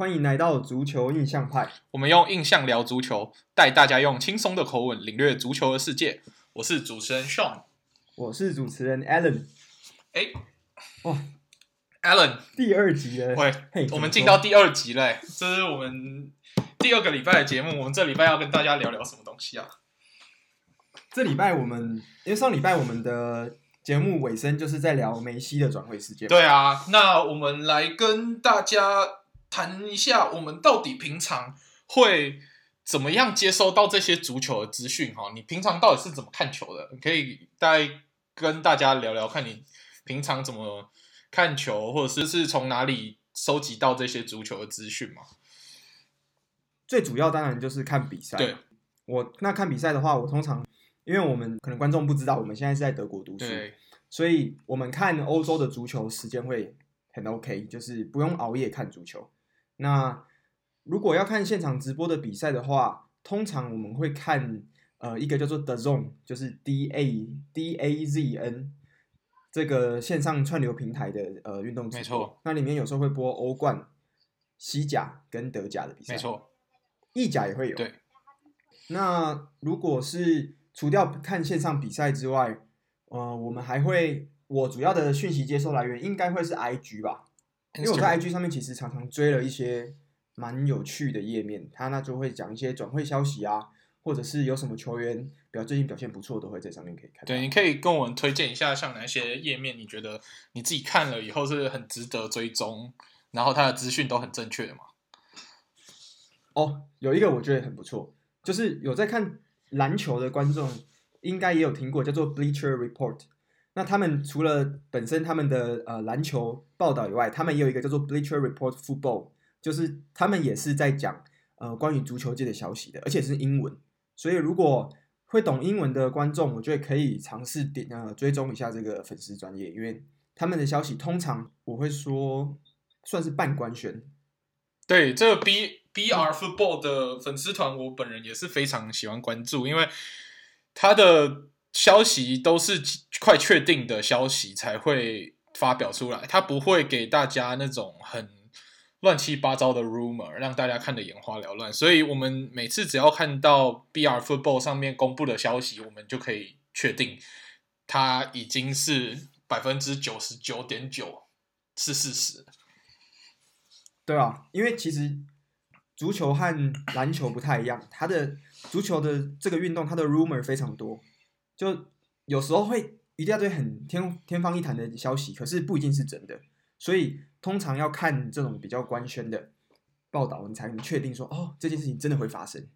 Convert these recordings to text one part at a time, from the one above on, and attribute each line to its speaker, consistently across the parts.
Speaker 1: 欢迎来到足球印象派。
Speaker 2: 我们用印象聊足球，带大家用轻松的口吻领略足球的世界。我是主持人 Sean，
Speaker 1: 我是主持人 Alan。
Speaker 2: 哎，哇，Alan，
Speaker 1: 第二集了。
Speaker 2: 喂，嘿，我们进到第二集嘞。这是我们第二个礼拜的节目。我们这礼拜要跟大家聊聊什么东西啊？
Speaker 1: 这礼拜我们，因为上礼拜我们的节目尾声就是在聊梅西的转会事件。
Speaker 2: 对啊，那我们来跟大家。谈一下，我们到底平常会怎么样接收到这些足球的资讯？哈，你平常到底是怎么看球的？你可以再跟大家聊聊，看你平常怎么看球，或者是是从哪里收集到这些足球的资讯吗？
Speaker 1: 最主要当然就是看比赛。
Speaker 2: 对，
Speaker 1: 我那看比赛的话，我通常因为我们可能观众不知道，我们现在是在德国读
Speaker 2: 书，
Speaker 1: 所以我们看欧洲的足球时间会很 OK，就是不用熬夜看足球。那如果要看现场直播的比赛的话，通常我们会看呃一个叫做 The Zone，就是 D A D A Z N 这个线上串流平台的呃运动直播。没错。那里面有时候会播欧冠、西甲跟德甲的比赛。
Speaker 2: 没错。
Speaker 1: 意甲也会有。
Speaker 2: 对。
Speaker 1: 那如果是除掉看线上比赛之外，呃，我们还会我主要的讯息接收来源应该会是 IG 吧。因为我在 IG 上面其实常常追了一些蛮有趣的页面，他那就会讲一些转会消息啊，或者是有什么球员比较最近表现不错，都会在上面可以看。
Speaker 2: 对，你可以跟我们推荐一下，像哪些页面你觉得你自己看了以后是很值得追踪，然后他的资讯都很正确的吗？
Speaker 1: 哦，有一个我觉得很不错，就是有在看篮球的观众应该也有听过，叫做 Bleacher Report。那他们除了本身他们的呃篮球报道以外，他们也有一个叫做 Bleacher Report Football，就是他们也是在讲呃关于足球界的消息的，而且是英文。所以如果会懂英文的观众，我觉得可以尝试点呃追踪一下这个粉丝专业，因为他们的消息通常我会说算是半官宣。
Speaker 2: 对，这个 B BR Football 的粉丝团，我本人也是非常喜欢关注，因为他的。消息都是快确定的消息才会发表出来，他不会给大家那种很乱七八糟的 rumor，让大家看得眼花缭乱。所以，我们每次只要看到 BR Football 上面公布的消息，我们就可以确定它已经是百分之九十九点九是事实。
Speaker 1: 对啊，因为其实足球和篮球不太一样，它的足球的这个运动，它的 rumor 非常多。就有时候会一大堆很天天方夜谭的消息，可是不一定是真的，所以通常要看这种比较官宣的报道，你才能确定说哦，这件事情真的会发生。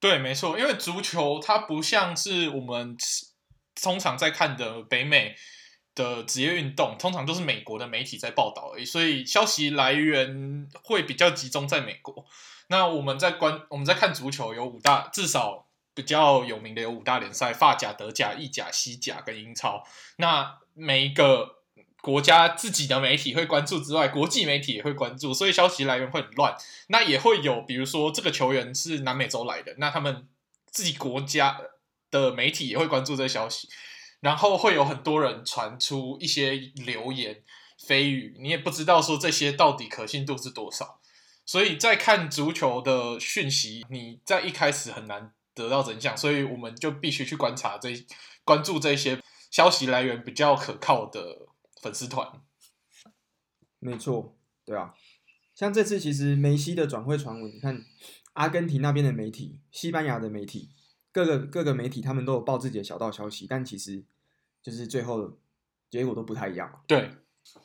Speaker 2: 对，没错，因为足球它不像是我们通常在看的北美的职业运动，通常都是美国的媒体在报道而已，所以消息来源会比较集中在美国。那我们在观我们在看足球有五大至少。比较有名的有五大联赛：法甲、德甲、意甲、西甲跟英超。那每一个国家自己的媒体会关注之外，国际媒体也会关注，所以消息来源会很乱。那也会有，比如说这个球员是南美洲来的，那他们自己国家的媒体也会关注这个消息，然后会有很多人传出一些流言蜚语，你也不知道说这些到底可信度是多少。所以在看足球的讯息，你在一开始很难。得到真相，所以我们就必须去观察这关注这些消息来源比较可靠的粉丝团。
Speaker 1: 没错，对啊，像这次其实梅西的转会传闻，你看阿根廷那边的媒体、西班牙的媒体、各个各个媒体，他们都有报自己的小道消息，但其实就是最后结果都不太一样。
Speaker 2: 对，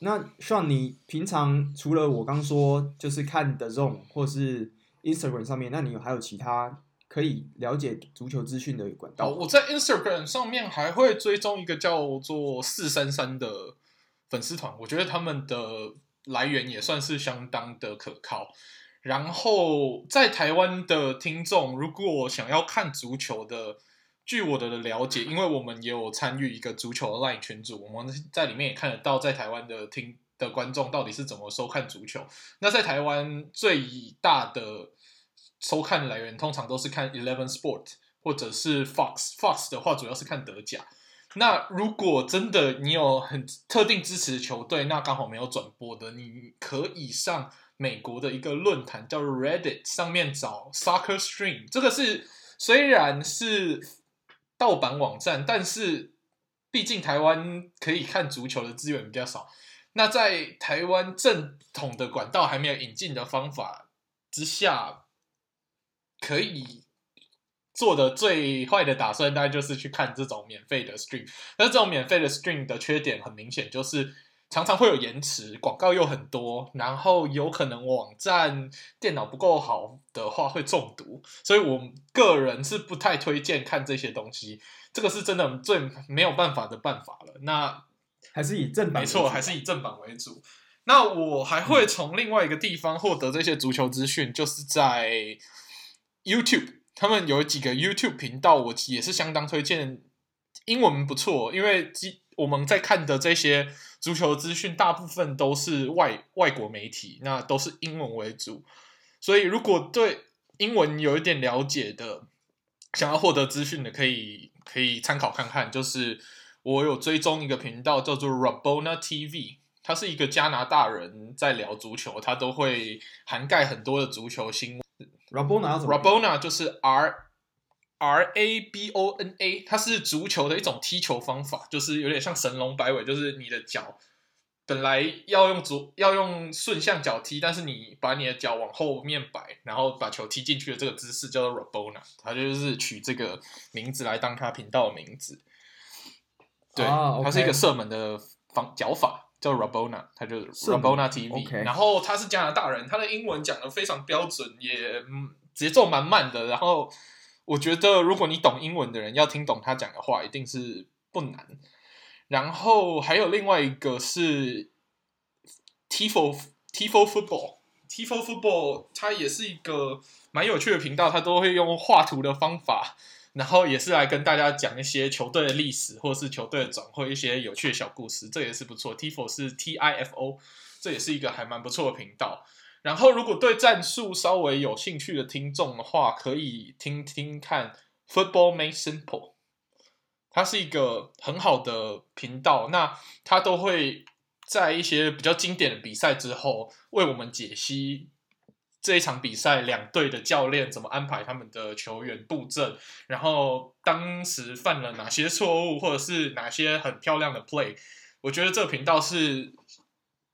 Speaker 1: 那像你平常除了我刚说，就是看 DAZN 或是 Instagram 上面，那你有还有其他？可以了解足球资讯的管道。
Speaker 2: 我在 Instagram 上面还会追踪一个叫做四三三的粉丝团，我觉得他们的来源也算是相当的可靠。然后在台湾的听众，如果想要看足球的，据我的了解，因为我们也有参与一个足球的 LINE 群组，我们在里面也看得到在台湾的听的观众到底是怎么收看足球。那在台湾最大的。收看来源通常都是看 Eleven Sport 或者是 Fox。Fox 的话主要是看德甲。那如果真的你有很特定支持的球队，那刚好没有转播的，你可以上美国的一个论坛叫 Reddit 上面找 Soccer Stream，这个是虽然是盗版网站，但是毕竟台湾可以看足球的资源比较少。那在台湾正统的管道还没有引进的方法之下，可以做的最坏的打算，大概就是去看这种免费的 stream。但是这种免费的 stream 的缺点很明显，就是。常常会有延迟，广告又很多，然后有可能网站电脑不够好的话会中毒，所以我个人是不太推荐看这些东西。这个是真的最没有办法的办法了。那
Speaker 1: 还是以正版，
Speaker 2: 没错，还是以正版为主。那我还会从另外一个地方获得这些足球资讯，就是在 YouTube，他们有几个 YouTube 频道，我也是相当推荐。英文不错，因为我们在看的这些足球资讯，大部分都是外外国媒体，那都是英文为主。所以，如果对英文有一点了解的，想要获得资讯的，可以可以参考看看。就是我有追踪一个频道，叫做 Rabona TV，他是一个加拿大人在聊足球，他都会涵盖很多的足球新闻。Rabona，Rabona 就是 R。R A B O N A，它是足球的一种踢球方法，就是有点像神龙摆尾，就是你的脚本来要用足要用顺向脚踢，但是你把你的脚往后面摆，然后把球踢进去的这个姿势叫做 Rabona，它就是取这个名字来当它频道的名字。对，它是一个射门的方脚法，叫 Rabona，他就是 Rabona TV。Okay、然后他是加拿大人，他的英文讲的非常标准，也嗯节奏蛮慢的，然后。我觉得，如果你懂英文的人要听懂他讲的话，一定是不难。然后还有另外一个是 Tifo Tifo Football Tifo Football，它也是一个蛮有趣的频道，它都会用画图的方法，然后也是来跟大家讲一些球队的历史，或是球队的转会一些有趣的小故事，这也是不错。Tifo 是 T I F O，这也是一个还蛮不错的频道。然后，如果对战术稍微有兴趣的听众的话，可以听听看 Football Made Simple，它是一个很好的频道。那它都会在一些比较经典的比赛之后，为我们解析这一场比赛两队的教练怎么安排他们的球员布阵，然后当时犯了哪些错误，或者是哪些很漂亮的 play。我觉得这个频道是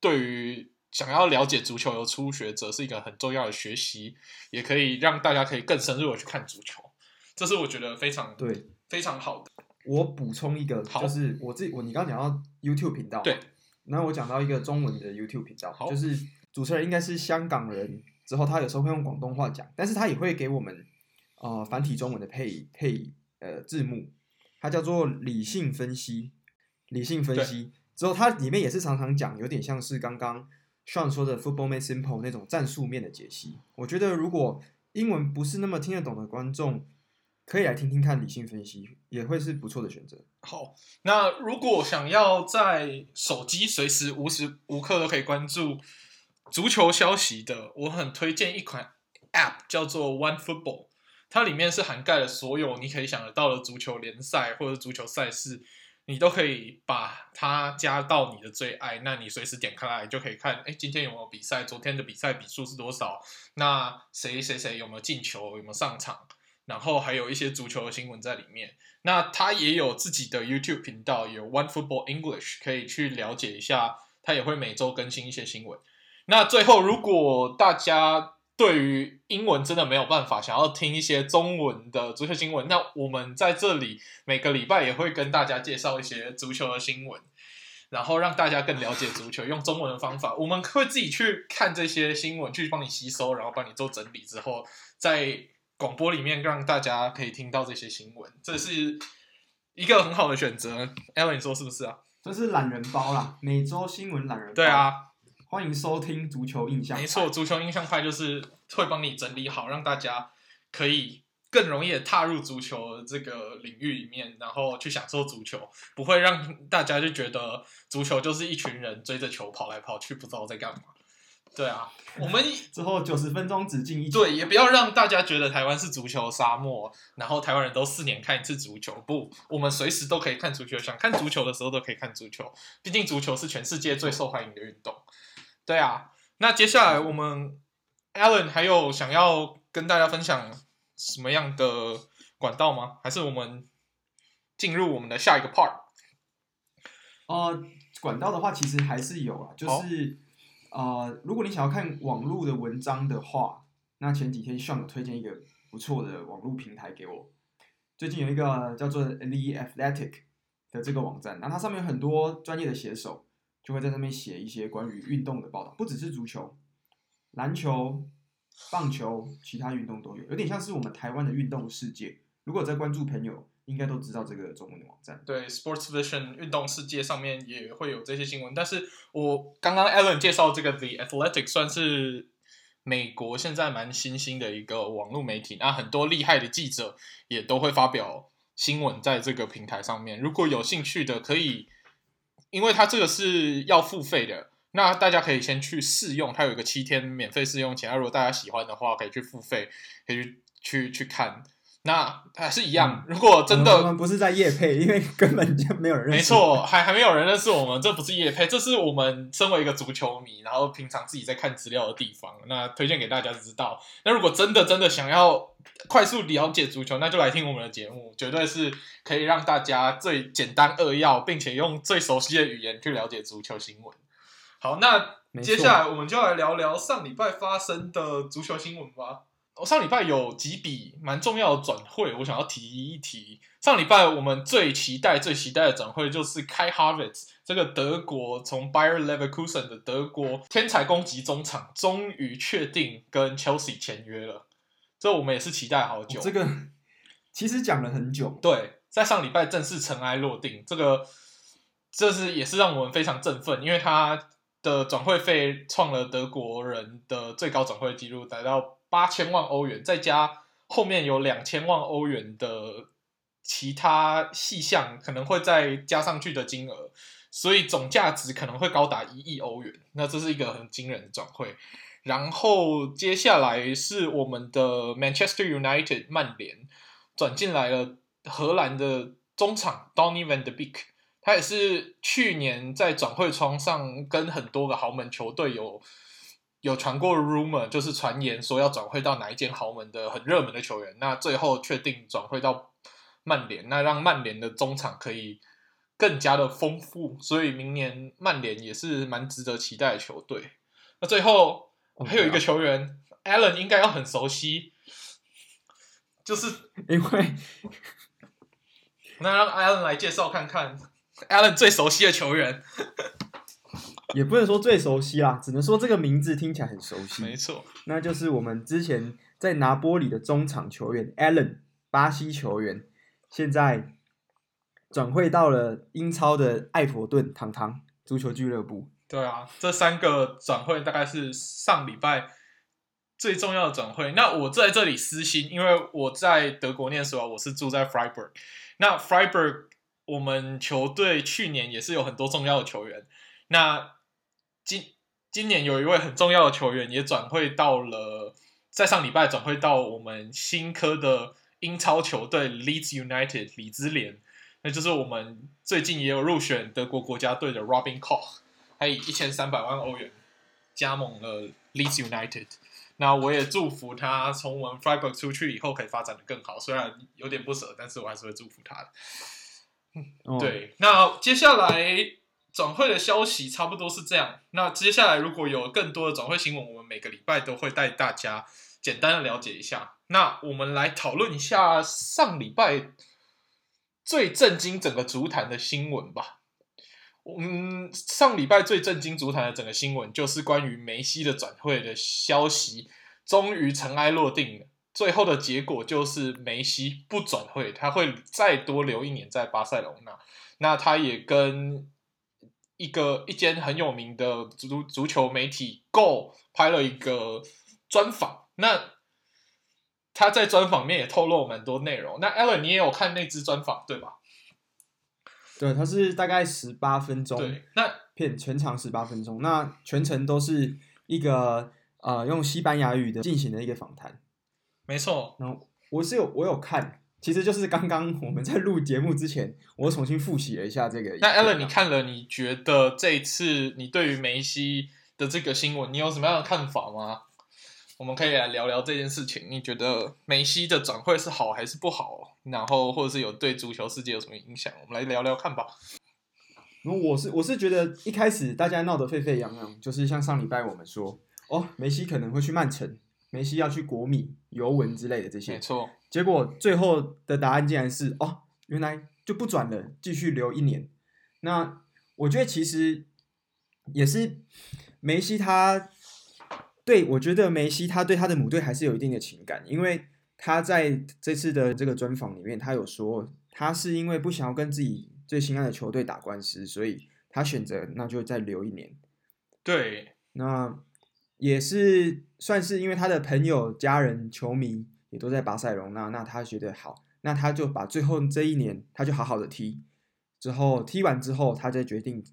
Speaker 2: 对于。想要了解足球的初学者是一个很重要的学习，也可以让大家可以更深入的去看足球，这是我觉得非常对非常好的。
Speaker 1: 我补充一个，就是我自己我你刚刚讲到 YouTube 频道，
Speaker 2: 对，
Speaker 1: 然后我讲到一个中文的 YouTube 频道，就是主持人应该是香港人，之后他有时候会用广东话讲，但是他也会给我们呃繁体中文的配配呃字幕，他叫做理性分析，理性分析之后，它里面也是常常讲，有点像是刚刚。像说的 Football Made Simple 那种战术面的解析，我觉得如果英文不是那么听得懂的观众，可以来听听看理性分析，也会是不错的选择。
Speaker 2: 好，那如果想要在手机随时无时无刻都可以关注足球消息的，我很推荐一款 App 叫做 One Football，它里面是涵盖了所有你可以想得到的足球联赛或者足球赛事。你都可以把它加到你的最爱，那你随时点开来就可以看，哎，今天有没有比赛？昨天的比赛比数是多少？那谁谁谁有没有进球？有没有上场？然后还有一些足球的新闻在里面。那它也有自己的 YouTube 频道，有 One Football English，可以去了解一下。它也会每周更新一些新闻。那最后，如果大家对于英文真的没有办法，想要听一些中文的足球新闻，那我们在这里每个礼拜也会跟大家介绍一些足球的新闻，然后让大家更了解足球，用中文的方法，我们会自己去看这些新闻，去帮你吸收，然后帮你做整理之后，在广播里面让大家可以听到这些新闻，这是一个很好的选择。Alan，你说是不是啊？
Speaker 1: 这是懒人包啦，每周新闻懒人包。
Speaker 2: 对啊。
Speaker 1: 欢迎收听足球印象派。
Speaker 2: 没错，足球印象派就是会帮你整理好，让大家可以更容易的踏入足球的这个领域里面，然后去享受足球，不会让大家就觉得足球就是一群人追着球跑来跑去，不知道在干嘛。对啊，我们
Speaker 1: 之后九十分钟只进一。
Speaker 2: 对，也不要让大家觉得台湾是足球沙漠，然后台湾人都四年看一次足球。不，我们随时都可以看足球，想看足球的时候都可以看足球。毕竟足球是全世界最受欢迎的运动。对啊，那接下来我们 Alan 还有想要跟大家分享什么样的管道吗？还是我们进入我们的下一个 part？
Speaker 1: 呃，管道的话，其实还是有啊，就是、哦、呃，如果你想要看网络的文章的话，那前几天 Sean 有推荐一个不错的网络平台给我。最近有一个叫做 The Athletic 的这个网站，那它上面有很多专业的写手，就会在上面写一些关于运动的报道，不只是足球、篮球、棒球，其他运动都有，有点像是我们台湾的运动世界。如果在关注朋友，应该都知道这个中文的网站。
Speaker 2: 对，Sports Vision 运动世界上面也会有这些新闻。但是我刚刚 Alan 介绍这个 The Athletic 算是美国现在蛮新兴的一个网络媒体，那很多厉害的记者也都会发表新闻在这个平台上面。如果有兴趣的，可以，因为它这个是要付费的，那大家可以先去试用，它有一个七天免费试用期。那如果大家喜欢的话，可以去付费，可以去去去看。那还是一样，如果真的，
Speaker 1: 我们不是在夜配，因为根本就没有人认识。
Speaker 2: 没错，还还没有人认识我们，这不是夜配，这是我们身为一个足球迷，然后平常自己在看资料的地方，那推荐给大家知道。那如果真的真的想要快速了解足球，那就来听我们的节目，绝对是可以让大家最简单扼要，并且用最熟悉的语言去了解足球新闻。好，那接下来我们就来聊聊上礼拜发生的足球新闻吧。我上礼拜有几笔蛮重要的转会，我想要提一提。上礼拜我们最期待、最期待的转会就是 Kai Havertz 这个德国从 Bayer Leverkusen 的德国天才攻击中场，终于确定跟 Chelsea 签约了。这我们也是期待好久。
Speaker 1: 这个其实讲了很久。
Speaker 2: 对，在上礼拜正式尘埃落定，这个这是也是让我们非常振奋，因为他的转会费创了德国人的最高转会纪录，达到。八千万欧元，再加后面有两千万欧元的其他细项，可能会再加上去的金额，所以总价值可能会高达一亿欧元。那这是一个很惊人的转会。然后接下来是我们的 Manchester United 曼联转进来了荷兰的中场 Donny van de Beek，他也是去年在转会窗上跟很多个豪门球队有。有传过 rumor，就是传言说要转会到哪一间豪门的很热门的球员，那最后确定转会到曼联，那让曼联的中场可以更加的丰富，所以明年曼联也是蛮值得期待的球队。那最后还有一个球员，Alan 应该要很熟悉，就是
Speaker 1: 因为
Speaker 2: 那让 Alan 来介绍看看，Alan 最熟悉的球员。
Speaker 1: 也不能说最熟悉啦，只能说这个名字听起来很熟悉。
Speaker 2: 没错，
Speaker 1: 那就是我们之前在拿波里的中场球员 Allen，巴西球员，现在转会到了英超的艾佛顿堂堂足球俱乐部。
Speaker 2: 对啊，这三个转会大概是上礼拜最重要的转会。那我在这里私心，因为我在德国念书啊，我是住在 Freiburg。那 Freiburg 我们球队去年也是有很多重要的球员。那今今年有一位很重要的球员也转会到了，在上礼拜转会到我们新科的英超球队 Leeds United 李兹联，那就是我们最近也有入选德国国家队的 Robin Koch，他以一千三百万欧元加盟了 Leeds United。那我也祝福他从我们 Freiburg 出去以后可以发展的更好，虽然有点不舍，但是我还是会祝福他的。嗯，对，那接下来。转会的消息差不多是这样。那接下来如果有更多的转会新闻，我们每个礼拜都会带大家简单的了解一下。那我们来讨论一下上礼拜最震惊整个足坛的新闻吧。嗯，上礼拜最震惊足坛的整个新闻就是关于梅西的转会的消息，终于尘埃落定了。最后的结果就是梅西不转会，他会再多留一年在巴塞隆纳。那他也跟一个一间很有名的足足球媒体 Goal 拍了一个专访，那他在专访面也透露蛮多内容。那 Alan 你也有看那支专访对吧？
Speaker 1: 对，他是大概十八分钟，
Speaker 2: 对，那
Speaker 1: 片全长十八分钟，那全程都是一个呃用西班牙语的进行的一个访谈，
Speaker 2: 没错。
Speaker 1: 然后我是有我有看。其实就是刚刚我们在录节目之前，我重新复习了一下这个。
Speaker 2: 那 Alan，你看了，你觉得这一次你对于梅西的这个新闻，你有什么样的看法吗？我们可以来聊聊这件事情。你觉得梅西的转会是好还是不好？然后或者是有对足球世界有什么影响？我们来聊聊看吧。
Speaker 1: 我是我是觉得一开始大家闹得沸沸扬扬，就是像上礼拜我们说，哦，梅西可能会去曼城，梅西要去国米、尤文之类的这些。
Speaker 2: 没错。结
Speaker 1: 果最后的答案竟然是，哦，原来就不转了，继续留一年。那我觉得其实也是梅西他。对，我觉得梅西他对他的母队还是有一定的情感，因为他在这次的这个专访里面，他有说他是因为不想要跟自己最心爱的球队打官司，所以他选择那就再留一年。
Speaker 2: 对，
Speaker 1: 那也是算是因为他的朋友、家人、球迷也都在巴塞隆那，那他觉得好，那他就把最后这一年他就好好的踢，之后踢完之后，他再决定。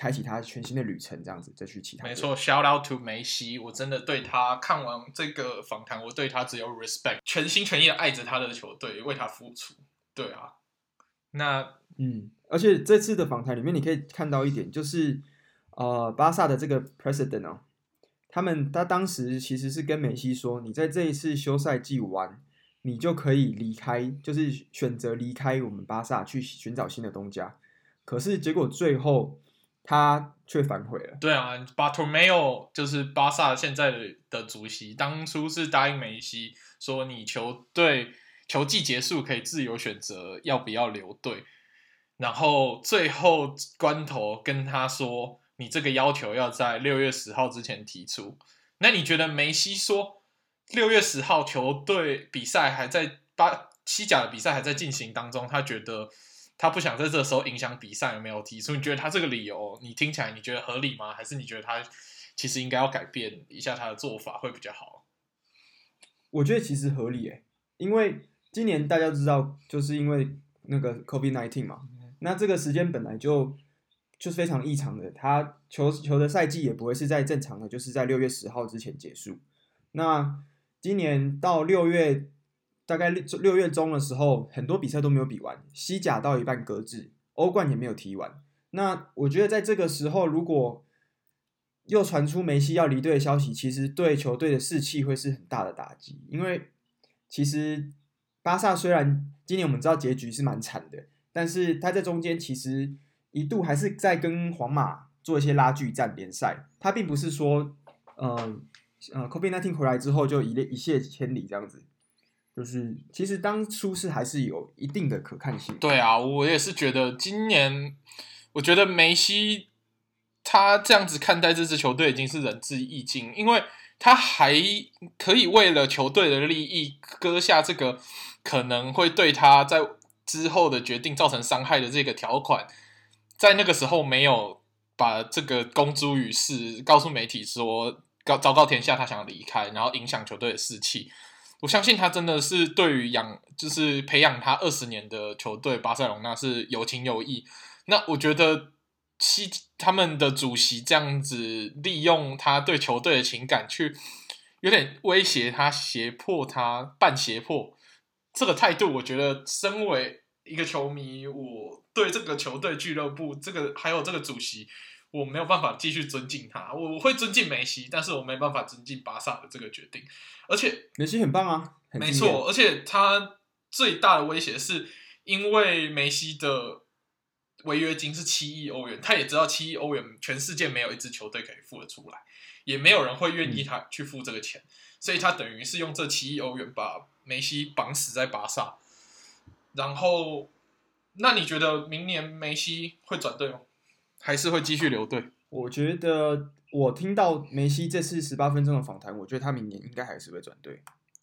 Speaker 1: 开启他全新的旅程，这样子再去其他。
Speaker 2: 没错，shout out to 梅西，我真的对他看完这个访谈，我对他只有 respect，全心全意的爱着他的球队，为他付出。对啊，那
Speaker 1: 嗯，而且这次的访谈里面，你可以看到一点，就是呃，巴萨的这个 president 哦，他们他当时其实是跟梅西说，你在这一次休赛季完，你就可以离开，就是选择离开我们巴萨去寻找新的东家。可是结果最后。他却反悔了。
Speaker 2: 对啊，Bartomeu 就是巴萨现在的的主席，当初是答应梅西说，你球队球季结束可以自由选择要不要留队，然后最后关头跟他说，你这个要求要在六月十号之前提出。那你觉得梅西说六月十号球队比赛还在巴西甲的比赛还在进行当中，他觉得？他不想在这时候影响比赛，有没有提出？你觉得他这个理由，你听起来你觉得合理吗？还是你觉得他其实应该要改变一下他的做法会比较好？
Speaker 1: 我觉得其实合理诶，因为今年大家知道，就是因为那个 COVID-19 嘛，那这个时间本来就就是非常异常的，他球球的赛季也不会是在正常的，就是在六月十号之前结束。那今年到六月。大概六六月中的时候，很多比赛都没有比完，西甲到一半搁置，欧冠也没有踢完。那我觉得在这个时候，如果又传出梅西要离队的消息，其实对球队的士气会是很大的打击。因为其实巴萨虽然今年我们知道结局是蛮惨的，但是他在中间其实一度还是在跟皇马做一些拉锯战联赛。他并不是说，呃呃，COVID-19 回来之后就一列一泻千里这样子。就是其实当初是还是有一定的可看性。
Speaker 2: 对啊，我也是觉得今年，我觉得梅西他这样子看待这支球队已经是仁至义尽，因为他还可以为了球队的利益割下这个可能会对他在之后的决定造成伤害的这个条款，在那个时候没有把这个公诸于世，告诉媒体说告昭告天下他想要离开，然后影响球队的士气。我相信他真的是对于养，就是培养他二十年的球队巴塞隆纳是有情有义。那我觉得西他们的主席这样子利用他对球队的情感去有点威胁他、胁迫他、半胁迫这个态度，我觉得身为一个球迷，我对这个球队俱乐部这个还有这个主席。我没有办法继续尊敬他，我我会尊敬梅西，但是我没办法尊敬巴萨的这个决定。而且
Speaker 1: 梅西很棒啊，
Speaker 2: 没错，而且他最大的威胁是因为梅西的违约金是七亿欧元，他也知道七亿欧元全世界没有一支球队可以付得出来，也没有人会愿意他去付这个钱，嗯、所以他等于是用这七亿欧元把梅西绑死在巴萨。然后，那你觉得明年梅西会转队吗？还是会继续留队。
Speaker 1: 我觉得我听到梅西这次十八分钟的访谈，我觉得他明年应该还是会转队。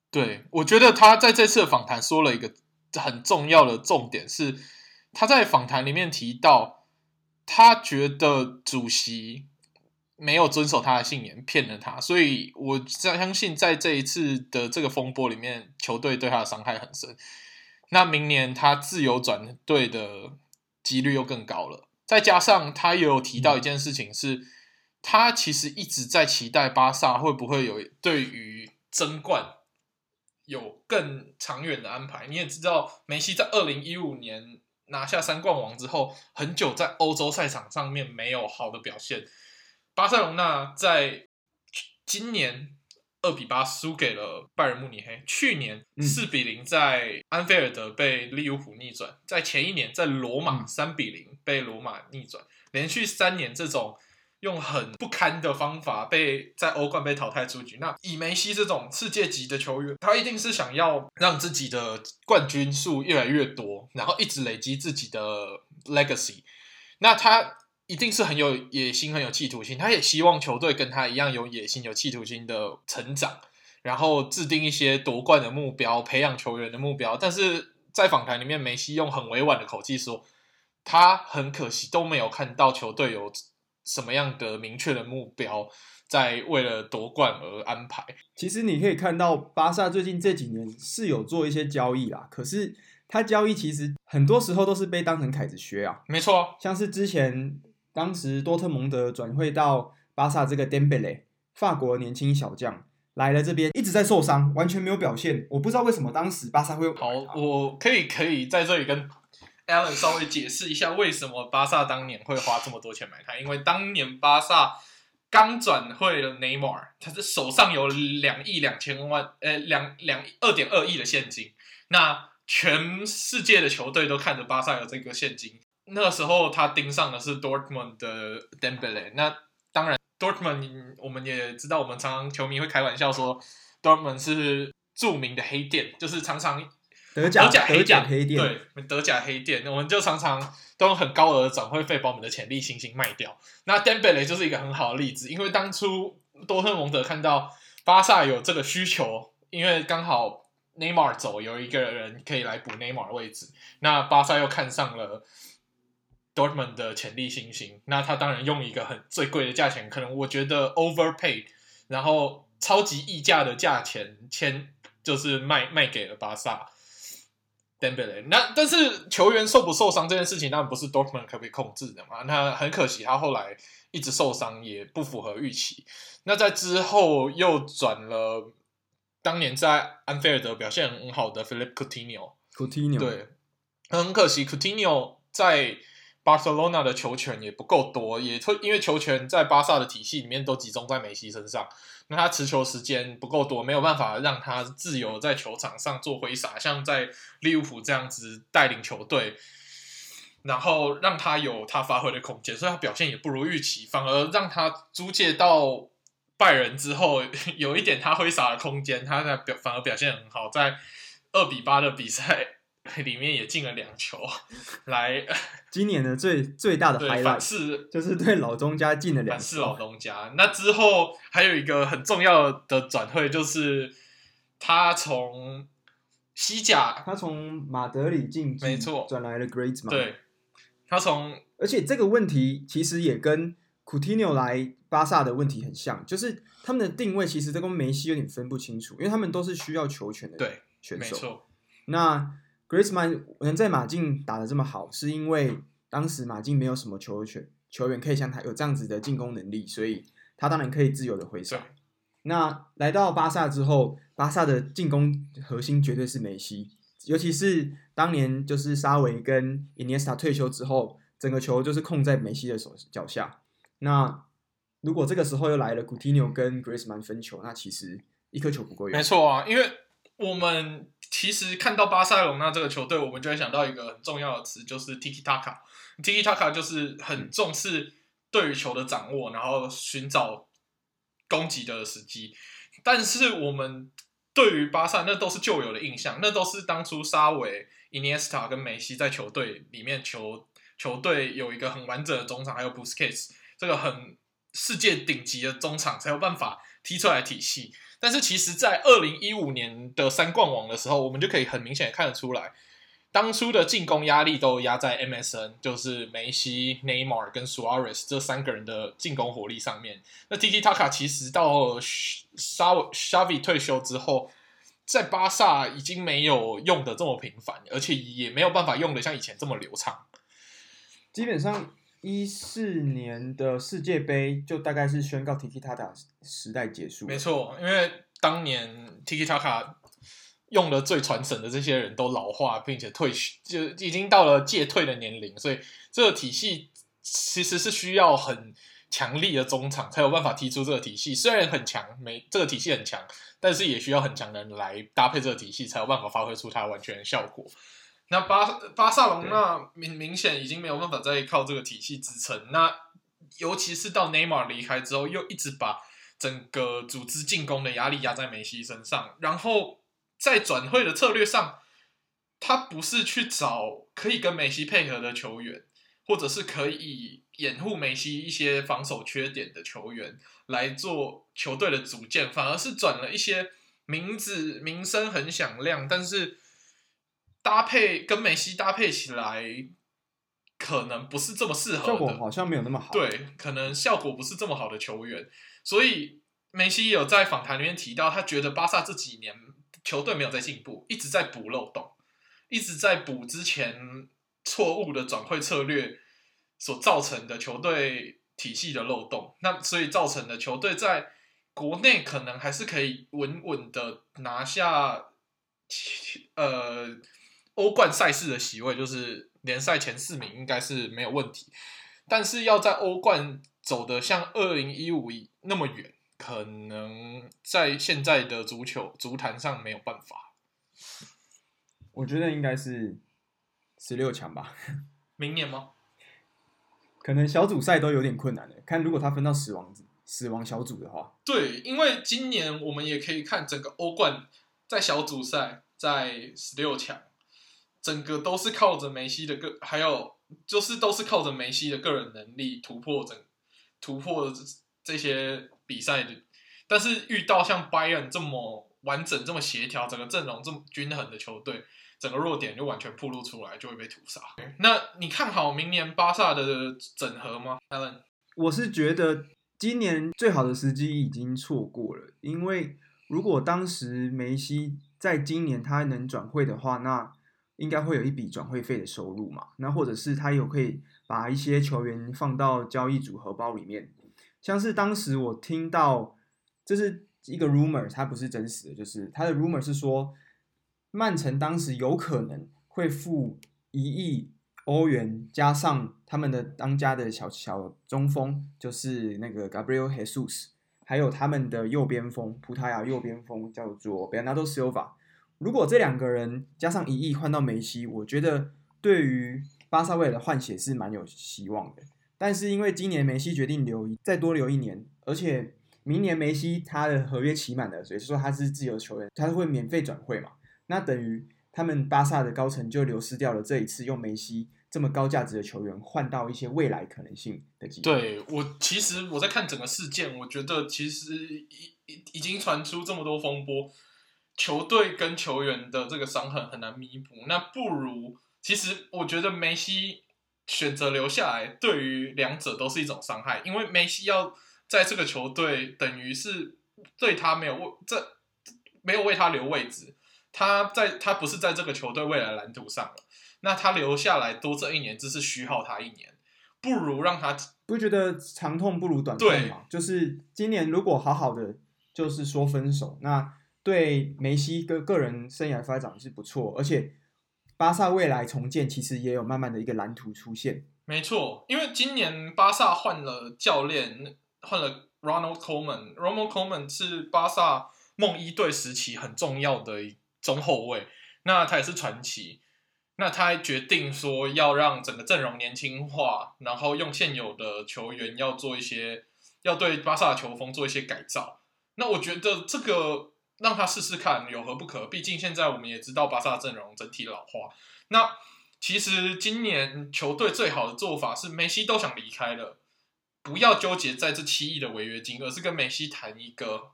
Speaker 2: 对，我觉得他在这次的访谈说了一个很重要的重点，是他在访谈里面提到，他觉得主席没有遵守他的信言，骗了他，所以我相信在这一次的这个风波里面，球队对他的伤害很深。那明年他自由转队的几率又更高了。再加上他也有提到一件事情是，他其实一直在期待巴萨会不会有对于争冠有更长远的安排。你也知道，梅西在二零一五年拿下三冠王之后，很久在欧洲赛场上面没有好的表现。巴塞隆纳在今年二比八输给了拜仁慕尼黑，去年四比零在安菲尔德被利物浦逆转，在前一年在罗马三比零被罗马逆转，连续三年这种。用很不堪的方法被在欧冠被淘汰出局。那以梅西这种世界级的球员，他一定是想要让自己的冠军数越来越多，然后一直累积自己的 legacy。那他一定是很有野心、很有企图心。他也希望球队跟他一样有野心、有企图心的成长，然后制定一些夺冠的目标、培养球员的目标。但是在访谈里面，梅西用很委婉的口气说，他很可惜都没有看到球队有。什么样的明确的目标在为了夺冠而安排？
Speaker 1: 其实你可以看到，巴萨最近这几年是有做一些交易啦，可是他交易其实很多时候都是被当成凯子靴啊。
Speaker 2: 没错，
Speaker 1: 像是之前当时多特蒙德转会到巴萨这个 Dembele，法国年轻小将来了这边一直在受伤，完全没有表现。我不知道为什么当时巴萨会
Speaker 2: 好，我可以可以在这里跟。Alan 稍微解释一下为什么巴萨当年会花这么多钱买他，因为当年巴萨刚转会了内马尔，他是手上有两亿两千万，呃，两两二点二亿的现金。那全世界的球队都看着巴萨有这个现金。那个时候他盯上的是 Dortmund 的 Dembele。那当然，Dortmund 我们也知道，我们常常球迷会开玩笑说，Dortmund 是著名的黑店，就是常常。
Speaker 1: 德甲，德甲
Speaker 2: 黑店，对，德甲黑店，我们就常常都用很高额的转会费把我们的潜力新星卖掉。那 Dembele 就是一个很好的例子，因为当初多特蒙德看到巴萨有这个需求，因为刚好内马尔走，有一个人可以来补内马尔的位置。那巴萨又看上了 Dortmund 的潜力新星，那他当然用一个很最贵的价钱，可能我觉得 overpaid，然后超级溢价的价钱签，就是卖卖给了巴萨。Dembele，那但是球员受不受伤这件事情，当然不是 Dortmund 可不可以控制的嘛。那很可惜，他后来一直受伤，也不符合预期。那在之后又转了当年在安菲尔德表现很好的 Philippe Coutinho。
Speaker 1: Coutinho
Speaker 2: 对，很可惜，Coutinho 在。巴塞罗那的球权也不够多，也会因为球权在巴萨的体系里面都集中在梅西身上，那他持球时间不够多，没有办法让他自由在球场上做挥洒，像在利物浦这样子带领球队，然后让他有他发挥的空间，所以他表现也不如预期，反而让他租借到拜仁之后，有一点他挥洒的空间，他在表反而表现很好，在二比八的比赛。里面也进了两球，来，
Speaker 1: 今年的最最大的 highlight 就是对老东家进了两球，
Speaker 2: 反噬老东家。那之后还有一个很重要的转会，就是他从西甲，
Speaker 1: 他从马德里竞技，
Speaker 2: 没错，
Speaker 1: 转来了 Griezmann。
Speaker 2: 对，他从，
Speaker 1: 而且这个问题其实也跟 Coutinho 来巴萨的问题很像，就是他们的定位其实都跟梅西有点分不清楚，因为他们都是需要球权的对选手。
Speaker 2: 没错，
Speaker 1: 那。Griezmann 能在马竞打得这么好，是因为当时马竞没有什么球权球员可以像他有这样子的进攻能力，所以他当然可以自由的挥洒。那来到巴萨之后，巴萨的进攻核心绝对是梅西，尤其是当年就是沙维跟伊涅斯塔退休之后，整个球就是控在梅西的手脚下。那如果这个时候又来了 Coutinho 跟 Griezmann 分球，那其实一颗球不够用。
Speaker 2: 没错啊，因为我们。其实看到巴塞隆纳这个球队，我们就会想到一个很重要的词，就是 Tiki Taka。Tiki Taka 就是很重视对于球的掌握，然后寻找攻击的时机。但是我们对于巴萨，那都是旧有的印象，那都是当初沙维、伊涅斯塔跟梅西在球队里面球球队有一个很完整的中场，还有 Busquets 这个很世界顶级的中场才有办法踢出来体系。但是其实，在二零一五年的三冠王的时候，我们就可以很明显的看得出来，当初的进攻压力都压在 MSN，就是梅西、内马尔跟苏亚雷斯这三个人的进攻火力上面。那 Tiki Taka 其实到沙沙维退休之后，在巴萨已经没有用的这么频繁，而且也没有办法用的像以前这么流畅。
Speaker 1: 基本上。一四年的世界杯就大概是宣告 Tiki Taka 时代结束。
Speaker 2: 没错，因为当年 Tiki Taka 用的最传神的这些人都老化，并且退就已经到了届退的年龄，所以这个体系其实是需要很强力的中场才有办法踢出这个体系。虽然很强，没这个体系很强，但是也需要很强的人来搭配这个体系，才有办法发挥出它完全的效果。那巴巴萨隆那明明显已经没有办法再靠这个体系支撑。那尤其是到内马尔离开之后，又一直把整个组织进攻的压力压在梅西身上，然后在转会的策略上，他不是去找可以跟梅西配合的球员，或者是可以掩护梅西一些防守缺点的球员来做球队的组建，反而是转了一些名字名声很响亮，但是搭配跟梅西搭配起来。可能不是这么适合的，
Speaker 1: 效果好像没有那么好。
Speaker 2: 对，可能效果不是这么好的球员，所以梅西有在访谈里面提到，他觉得巴萨这几年球队没有在进步，一直在补漏洞，一直在补之前错误的转会策略所造成的球队体系的漏洞。那所以造成的球队在国内可能还是可以稳稳的拿下呃欧冠赛事的席位，就是。联赛前四名应该是没有问题，但是要在欧冠走的像二零一五那么远，可能在现在的足球足坛上没有办法。
Speaker 1: 我觉得应该是十六强吧。
Speaker 2: 明年吗？
Speaker 1: 可能小组赛都有点困难的。看如果他分到死亡死亡小组的话，
Speaker 2: 对，因为今年我们也可以看整个欧冠在小组赛在十六强。整个都是靠着梅西的个，还有就是都是靠着梅西的个人能力突破整突破这这些比赛的，但是遇到像 Bayern 这么完整、这么协调、整个阵容这么均衡的球队，整个弱点就完全暴露出来，就会被屠杀。那你看好明年巴萨的整合吗，Alan？
Speaker 1: 我是觉得今年最好的时机已经错过了，因为如果当时梅西在今年他能转会的话，那应该会有一笔转会费的收入嘛？那或者是他有可以把一些球员放到交易组合包里面，像是当时我听到这是一个 rumor，它不是真实的，就是他的 rumor 是说，曼城当时有可能会付一亿欧元，加上他们的当家的小小中锋，就是那个 Gabriel Jesus，还有他们的右边锋，葡萄牙右边锋叫做 Bernardo Silva。如果这两个人加上一亿换到梅西，我觉得对于巴萨未来的换血是蛮有希望的。但是因为今年梅西决定留再多留一年，而且明年梅西他的合约期满了，所以说他是自由球员，他会免费转会嘛？那等于他们巴萨的高层就流失掉了这一次用梅西这么高价值的球员换到一些未来可能性的机会。
Speaker 2: 对，我其实我在看整个事件，我觉得其实已已已经传出这么多风波。球队跟球员的这个伤痕很难弥补，那不如其实我觉得梅西选择留下来，对于两者都是一种伤害，因为梅西要在这个球队，等于是对他没有为这没有为他留位置，他在他不是在这个球队未来蓝图上了，那他留下来多这一年，只是虚耗他一年，不如让他
Speaker 1: 不觉得长痛不如短痛吗？就是今年如果好好的就是说分手，那。对梅西个个人生涯发展是不错，而且巴萨未来重建其实也有慢慢的一个蓝图出现。
Speaker 2: 没错，因为今年巴萨换了教练，换了 Ronald Koeman。Ronald Koeman 是巴萨梦一队时期很重要的中后卫，那他也是传奇。那他还决定说要让整个阵容年轻化，然后用现有的球员要做一些，要对巴萨球风做一些改造。那我觉得这个。让他试试看有何不可？毕竟现在我们也知道巴萨阵容整体老化。那其实今年球队最好的做法是梅西都想离开了，不要纠结在这七亿的违约金，而是跟梅西谈一个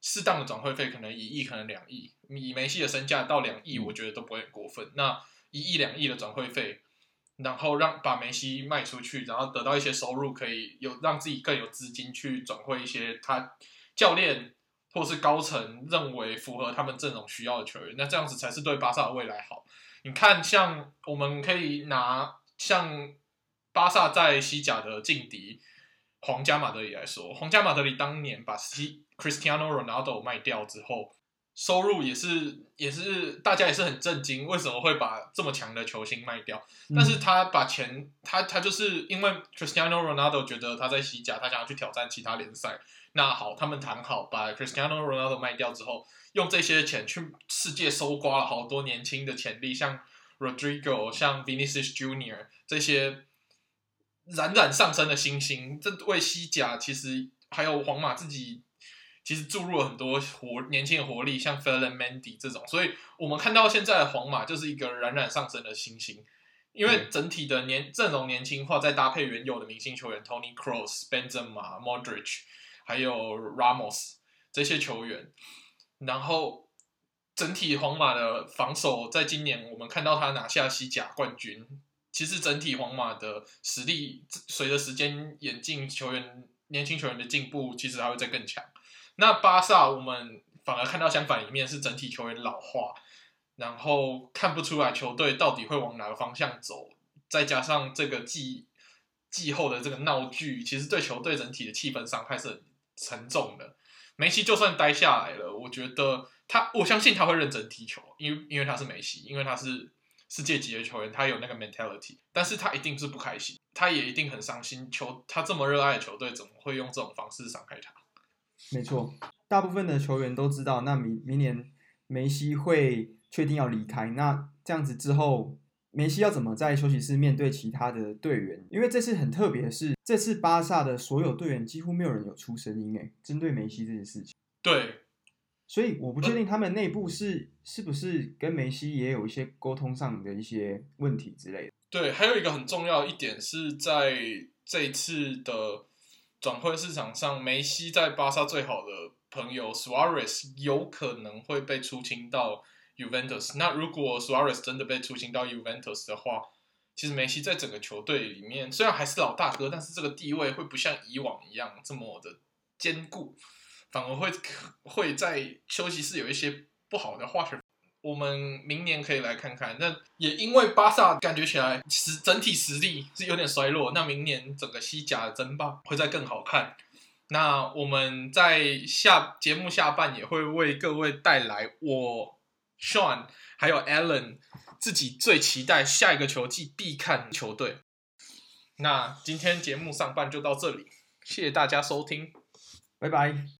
Speaker 2: 适当的转会费，可能一亿，可能两亿。以梅西的身价到两亿，我觉得都不会很过分。那一亿两亿的转会费，然后让把梅西卖出去，然后得到一些收入，可以有让自己更有资金去转会一些他教练。或是高层认为符合他们阵容需要的球员，那这样子才是对巴萨的未来好。你看，像我们可以拿像巴萨在西甲的劲敌皇家马德里来说，皇家马德里当年把西 Cristiano Ronaldo 卖掉之后，收入也是也是大家也是很震惊，为什么会把这么强的球星卖掉？嗯、但是他把钱，他他就是因为 Cristiano Ronaldo 觉得他在西甲，他想要去挑战其他联赛。那好，他们谈好把 Cristiano Ronaldo 卖掉之后，用这些钱去世界搜刮了好多年轻的潜力，像 Rodrigo、像 Vinicius Junior 这些冉冉上升的新星，这为西甲其实还有皇马自己。其实注入了很多活年轻的活力，像 Ferland Mendy 这种，所以我们看到现在的皇马就是一个冉冉上升的新星，因为整体的年阵容年轻化，再搭配原有的明星球员 Tony Kroos、Benzema、Modric，还有 Ramos 这些球员，然后整体皇马的防守，在今年我们看到他拿下西甲冠军，其实整体皇马的实力随着时间演进，球员年轻球员的进步，其实还会再更强。那巴萨，我们反而看到相反一面，是整体球员老化，然后看不出来球队到底会往哪个方向走，再加上这个季季后的这个闹剧，其实对球队整体的气氛伤害是很沉重的。梅西就算待下来了，我觉得他，我相信他会认真踢球，因为因为他是梅西，因为他是世界级的球员，他有那个 mentality，但是他一定是不开心，他也一定很伤心，球他这么热爱的球队，怎么会用这种方式伤害他？
Speaker 1: 没错，大部分的球员都知道，那明明年梅西会确定要离开。那这样子之后，梅西要怎么在休息室面对其他的队员？因为这次很特别的是，这次巴萨的所有队员几乎没有人有出声音，诶，针对梅西这件事情。
Speaker 2: 对，
Speaker 1: 所以我不确定他们内部是是不是跟梅西也有一些沟通上的一些问题之类的。
Speaker 2: 对，还有一个很重要一点是在这一次的。转会市场上，梅西在巴萨最好的朋友 Suarez 有可能会被出清到 Juventus。那如果 Suarez 真的被出清到 Juventus 的话，其实梅西在整个球队里面虽然还是老大哥，但是这个地位会不像以往一样这么的坚固，反而会会在休息室有一些不好的化学。我们明年可以来看看，那也因为巴萨感觉起来实整体实力是有点衰落，那明年整个西甲的争霸会再更好看。那我们在下节目下半也会为各位带来我 Sean 还有 Alan 自己最期待下一个球季必看球队。那今天节目上半就到这里，谢谢大家收听，
Speaker 1: 拜拜。